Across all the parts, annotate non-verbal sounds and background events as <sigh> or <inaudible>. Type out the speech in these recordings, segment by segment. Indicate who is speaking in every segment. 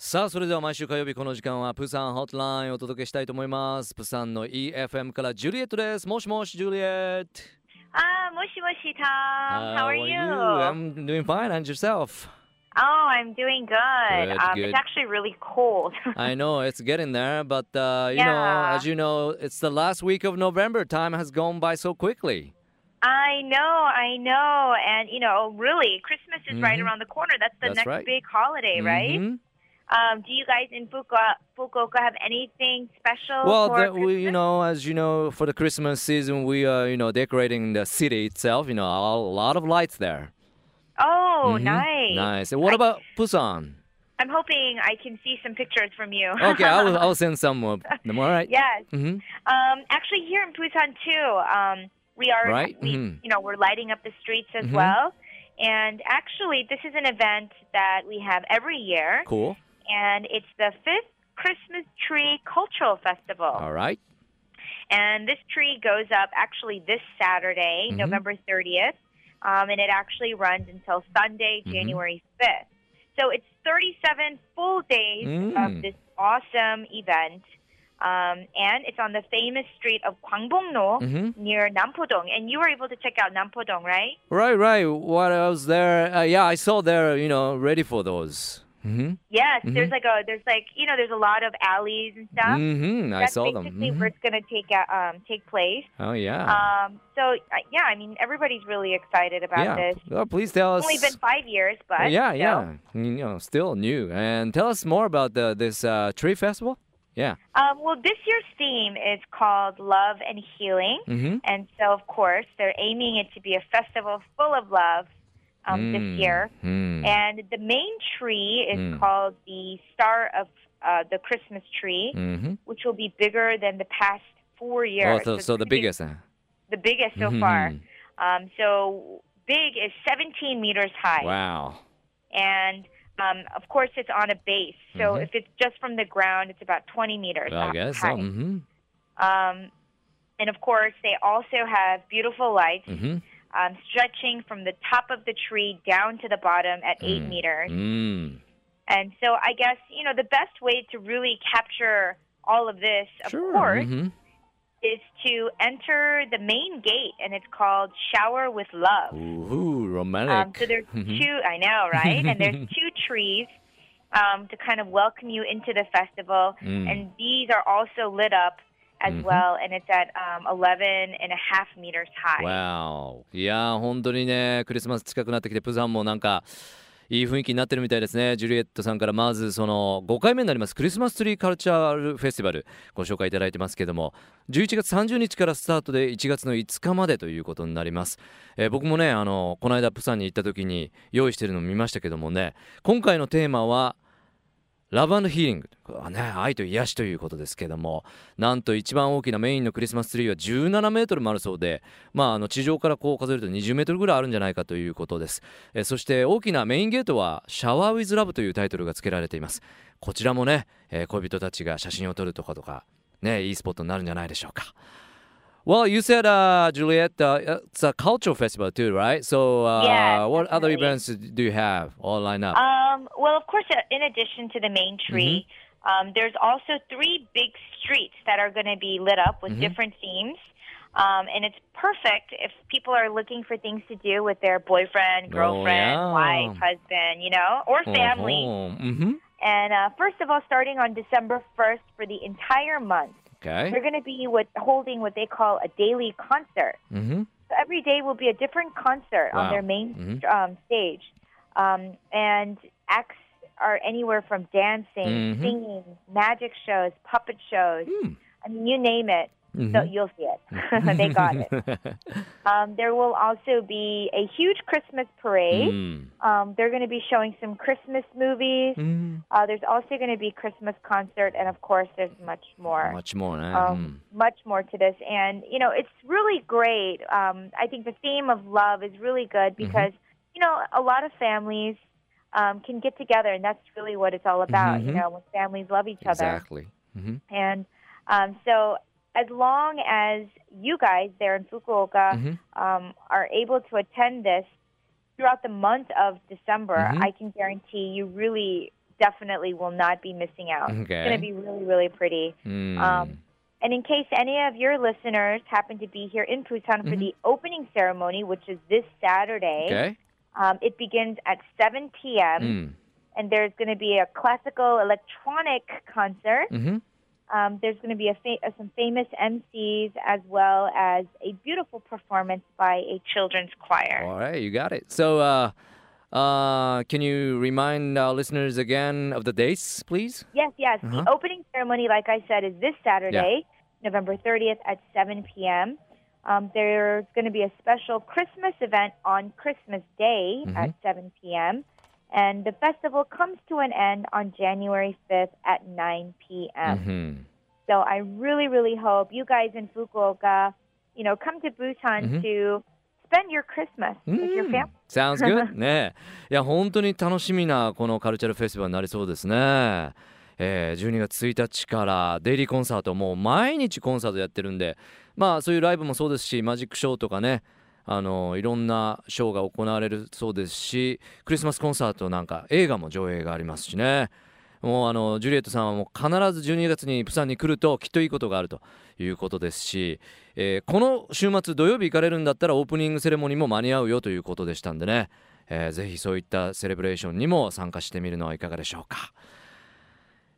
Speaker 1: さあそれでは毎週火曜日この時間はプサンホットラインをお届けしたいと思いますプサンの EFM からジュリエットですもしもしジュリエット
Speaker 2: Ah, mushy mushy Tom. How are you?
Speaker 1: I'm doing fine and yourself
Speaker 2: Oh, I'm doing good.
Speaker 1: Good,
Speaker 2: um,
Speaker 1: good.
Speaker 2: It's actually really cold. <laughs>
Speaker 1: I know it's getting there but uh, you know
Speaker 2: Yeah.
Speaker 1: as you know it's the last week of November time has gone by so quickly
Speaker 2: I know, I know. And, you know, really, Christmas is right
Speaker 1: Mhm.
Speaker 2: around the corner. That's the
Speaker 1: That's
Speaker 2: next
Speaker 1: right.
Speaker 2: big holiday, right? Um, do you guys in Fukuoka, Fukuoka have anything special
Speaker 1: Well, the, we, you know, as you know, for the Christmas season, we are, you know, decorating the city itself. You know, a lot of lights there.
Speaker 2: Oh,
Speaker 1: Mhm.
Speaker 2: nice.
Speaker 1: Nice. And what
Speaker 2: I-
Speaker 1: about Busan?
Speaker 2: I'm hoping I can see some pictures from you.
Speaker 1: Okay, I will, <laughs> I will send some them. All right.
Speaker 2: yes.
Speaker 1: hmm
Speaker 2: Um, actually, here in Busan too, um, we are
Speaker 1: Right,
Speaker 2: we,
Speaker 1: mhm.
Speaker 2: you know we're lighting up the streets as
Speaker 1: Mhm.
Speaker 2: well. And actually, this is an event that we have every year,
Speaker 1: Cool.
Speaker 2: And it's the fifth Christmas Tree Cultural Festival.
Speaker 1: All right.
Speaker 2: And this tree goes up actually this Saturday,
Speaker 1: Mhm.
Speaker 2: November 30th, um, and it actually runs until Sunday,
Speaker 1: Mhm.
Speaker 2: January 5th. So it's 37 full days
Speaker 1: Mm.
Speaker 2: of this awesome event. Um, and it's on the famous street of Gwangbongno
Speaker 1: hmm
Speaker 2: near Nampodong. And you were able to check out Nampodong, right?
Speaker 1: Right, right. What else there? Uh, yeah, I saw there. You know, ready for those. Hmm
Speaker 2: Yes,
Speaker 1: Mhm.
Speaker 2: there's like a there's like you know there's a lot of alleys and stuff.
Speaker 1: hmm I
Speaker 2: That's
Speaker 1: saw them.
Speaker 2: basically
Speaker 1: Mhm.
Speaker 2: where it's gonna take uh, um take place.
Speaker 1: Oh yeah.
Speaker 2: Um, so uh, yeah, I mean everybody's really excited about
Speaker 1: yeah.
Speaker 2: this.
Speaker 1: Well, please tell us.
Speaker 2: It's only been five years, but
Speaker 1: yeah, yeah. You know, still new. And tell us more about the this uh, tree festival. Yeah.
Speaker 2: Um, well, this year's theme is called Love and Healing,
Speaker 1: Mm-hmm.
Speaker 2: and so of course they're aiming it to be a festival full of love um, this year.
Speaker 1: Mm.
Speaker 2: And the main tree is
Speaker 1: Mm.
Speaker 2: called the Star of uh, the Christmas Tree,
Speaker 1: Mm-hmm.
Speaker 2: which will be bigger than the past four years.
Speaker 1: Oh, so,
Speaker 2: it's
Speaker 1: so the biggest. uh,
Speaker 2: the biggest so
Speaker 1: mhm.
Speaker 2: far. Um, so big is 17 meters high.
Speaker 1: Wow.
Speaker 2: and um, of course it's on a base. So
Speaker 1: Mhm.
Speaker 2: if it's just from the ground, it's about 20 meters
Speaker 1: I
Speaker 2: up
Speaker 1: guess so.
Speaker 2: high.
Speaker 1: Mm-hmm.
Speaker 2: Um, and of course, they also have beautiful lights
Speaker 1: Mm-hmm.
Speaker 2: Um, stretching from the top of the tree down to the bottom at eight
Speaker 1: Mm.
Speaker 2: meters.
Speaker 1: Mm.
Speaker 2: And so I guess you know the best way to really capture all of this, of
Speaker 1: Sure.
Speaker 2: course,
Speaker 1: Mm-hmm.
Speaker 2: is to enter the main gate, and it's called Shower with Love.
Speaker 1: Ooh, romantic.
Speaker 2: Um, so there's
Speaker 1: Mhm.
Speaker 2: two, I know, right? and there's <laughs> two trees um, to kind of welcome you into the festival.
Speaker 1: Mm.
Speaker 2: And these are also lit up as
Speaker 1: Mhm.
Speaker 2: well, and it's at um, 11 and a half meters high.
Speaker 1: わお。いやー、本当にね、クリスマス近くなってきて、プサンもなんか、いい雰囲気になってるみたいですね。ジュリエットさんからまずその5回目になりますクリスマスツリーカルチャールフェスティバルご紹介いただいてますけども11月30日からスタートで1月の5日までということになります、えー僕もねあのこの間プサンに行った時に用意してるのを見ましたけどもね今回のテーマはラブヒーリング、ね、愛と癒しということですけどもなんと一番大きなメインのクリスマスツリーは17メートルもあるそうで、まあ、あの地上からこう数えると20メートルぐらいあるんじゃないかということです、えそして大きなメインゲートは「シャワー・ウィズ・ラブ」というタイトルが付けられています。こちらもね、えー恋人たちが写真を撮るとかとかねいいスポットになるんじゃないでしょうか。Well, you said, uh, Juliet, uh, it's a cultural festival too, right? So, uh,
Speaker 2: Yes,
Speaker 1: what other events do you have all lined up?
Speaker 2: Um, well, of course, uh, in addition to the main tree,
Speaker 1: Mm-hmm.
Speaker 2: um, there's also three big streets that are going to be lit up with
Speaker 1: Mhm.
Speaker 2: different themes. Um, and it's perfect if people are looking for things to do with their boyfriend, girlfriend,
Speaker 1: Oh, yeah.
Speaker 2: wife, husband, you know, or family.
Speaker 1: Mm-hmm.
Speaker 2: And uh, first of all, starting on December 1st for the entire month,
Speaker 1: Okay.
Speaker 2: they're going to be with, holding what they call a daily concert.
Speaker 1: Mm-hmm.
Speaker 2: So every day will be a different concert
Speaker 1: Wow.
Speaker 2: on their main
Speaker 1: Mhm.
Speaker 2: um, stage. Um, and acts are anywhere from dancing,
Speaker 1: Mhm.
Speaker 2: singing, magic shows, puppet shows.
Speaker 1: Mm.
Speaker 2: I mean, you name it,
Speaker 1: Mhm.
Speaker 2: so you'll see it. <laughs> they got it. <laughs> Um, there will also be a huge Christmas parade.
Speaker 1: Mm.
Speaker 2: Um, they're going to be showing some Christmas movies.
Speaker 1: Mm.
Speaker 2: Uh, there's also going to be Christmas concert, and of course, there's much more.
Speaker 1: Much more, eh?
Speaker 2: Um, much more to this, and you know, it's really great. Um, I think the theme of love is really good
Speaker 1: Mm-hmm.
Speaker 2: because you know a lot of families um, can get together, and that's really what it's all about. You
Speaker 1: Mhm.
Speaker 2: know, when families love each other,
Speaker 1: Exactly. hmm
Speaker 2: and um, so as long as you guys there in Fukuoka
Speaker 1: mm-hmm.
Speaker 2: um, are able to attend this throughout the month of December,
Speaker 1: mm-hmm.
Speaker 2: I can guarantee you really definitely will not be missing out.
Speaker 1: Okay.
Speaker 2: It's going to be really, really pretty.
Speaker 1: Mm.
Speaker 2: Um, and in case any of your listeners happen to be here in Busan mm-hmm. for the opening ceremony, which is this Saturday,
Speaker 1: okay.
Speaker 2: um, it begins at 7 p.m.
Speaker 1: Mm.
Speaker 2: And there's going to be a classical electronic concert.
Speaker 1: Mm-hmm.
Speaker 2: Um, there's going to be a fa- uh, some famous MCs as well as a beautiful performance by a children's choir.
Speaker 1: All right, you got it. So, uh, uh, can you remind our listeners again of the dates, please?
Speaker 2: Yes, yes.
Speaker 1: Uh-huh.
Speaker 2: The opening ceremony, like I said, is this Saturday, November 30th at 7 p.m. Um, there's going to be a special Christmas event on Christmas Day
Speaker 1: Mhm.
Speaker 2: at 7 p.m. And the festival comes to an end on January 5th at 9 p.m.
Speaker 1: うん。
Speaker 2: So I really, really hope you guys in Fukuoka, you know, come to Busan
Speaker 1: Mhm.
Speaker 2: to spend your Christmas with your
Speaker 1: うん
Speaker 2: family.
Speaker 1: Sounds good ねいや本当に楽しみなこのカルチャルフェスティバルになりそうですね。えー、12月1日からデイリーコンサートもう毎日コンサートやってるんでまあそういうライブもそうですしマジックショーとかねあのいろんなショーが行われるそうですしクリスマスコンサートなんか映画も上映がありますしねもうあのジュリエットさんはもう必ず12月にプサンに来るときっといいことがあるということですし、えーこの週末土曜日行かれるんだったらオープニングセレモニーも間に合うよということでしたんでね、えーぜひそういったセレブレーションにも参加してみるのはいかがでしょうか。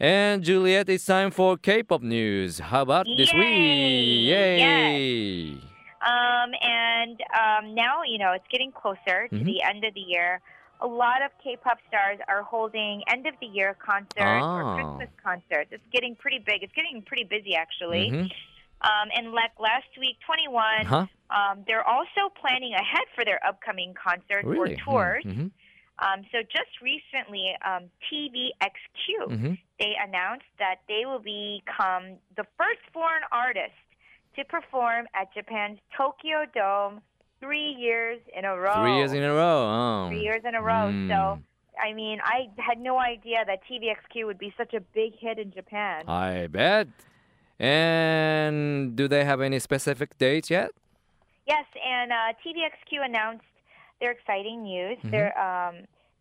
Speaker 1: And Juliet, it's time for K-pop news. How about this week?
Speaker 2: Yay!
Speaker 1: Yay!
Speaker 2: Um, and um, now, you know, it's getting closer to
Speaker 1: Mhm.
Speaker 2: the end of the year. A lot of K-pop stars are holding end of the year concerts
Speaker 1: Ah.
Speaker 2: or Christmas concerts. It's getting pretty big. It's getting pretty busy, actually.
Speaker 1: Mhm.
Speaker 2: Um, and like last week, 2NE1,
Speaker 1: Huh?
Speaker 2: um, they're also planning ahead for their upcoming concerts
Speaker 1: Really?
Speaker 2: or tours.
Speaker 1: Mhm.
Speaker 2: Um, so just recently, um, TVXQ
Speaker 1: Mhm.
Speaker 2: they announced that they will become the first foreign artist to perform at Japan's Tokyo Dome three years in a row.
Speaker 1: Three years in a row. Oh.
Speaker 2: Three years in a row.
Speaker 1: Mm.
Speaker 2: So, I mean, I had no idea that TVXQ would be such a big hit in Japan.
Speaker 1: I bet. And do they have any specific dates yet?
Speaker 2: Yes, and uh, TVXQ announced their exciting news.
Speaker 1: Mhm.
Speaker 2: They're um,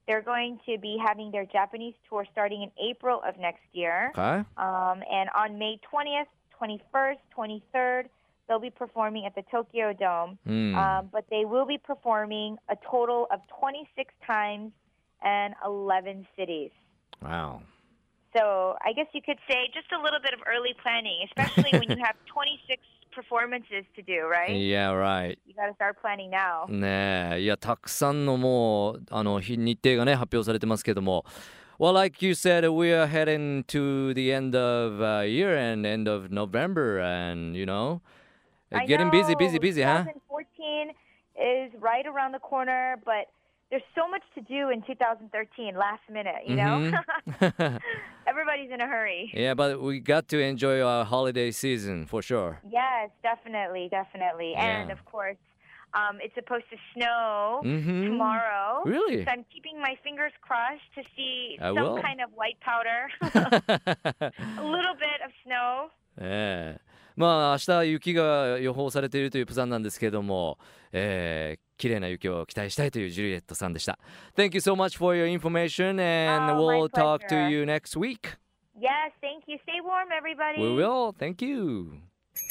Speaker 2: they're going to be having their Japanese tour starting in April of next year.
Speaker 1: Okay.
Speaker 2: Um, and on May 20th, 21st, 23rd, they'll be performing at the Tokyo Dome.
Speaker 1: Hmm.
Speaker 2: Um, but they will be performing a total of 26 times and 11 cities.
Speaker 1: Wow.
Speaker 2: So I guess you could say just a little bit of early planning, especially when you <laughs> have 26 performances to do, right?
Speaker 1: Yeah, right.
Speaker 2: You got to start planning now.
Speaker 1: ねえいやたくさんのもうあの日日程がね発表されてますけども Well, like you said, we are heading to the end of uh, year and end of November, and you know,
Speaker 2: I
Speaker 1: getting busy,
Speaker 2: know,
Speaker 1: busy, busy, huh?
Speaker 2: 2014 is right around the corner, but there's so much to do in 2013, last minute, you know?
Speaker 1: Mhm. <laughs> <laughs>
Speaker 2: Everybody's in a hurry.
Speaker 1: yeah, but we got to enjoy our holiday season for sure.
Speaker 2: Yes, definitely, definitely. And of course, um, it's supposed to snow
Speaker 1: Mhm.
Speaker 2: tomorrow.
Speaker 1: Really?
Speaker 2: So I'm keeping my fingers crossed to see
Speaker 1: I
Speaker 2: some
Speaker 1: will.
Speaker 2: kind of white powder, <laughs> <laughs> a little bit of snow.
Speaker 1: ええまあ明日雪が予報されているというプサンなんですけれども、えー、綺麗な雪を期待したいというジュリエットさんでした。Thank you so much for your information and
Speaker 2: Oh, my
Speaker 1: we'll talk to
Speaker 2: pleasure.
Speaker 1: you next week.
Speaker 2: Yes, thank you. Stay warm, everybody.
Speaker 1: We will. Thank you.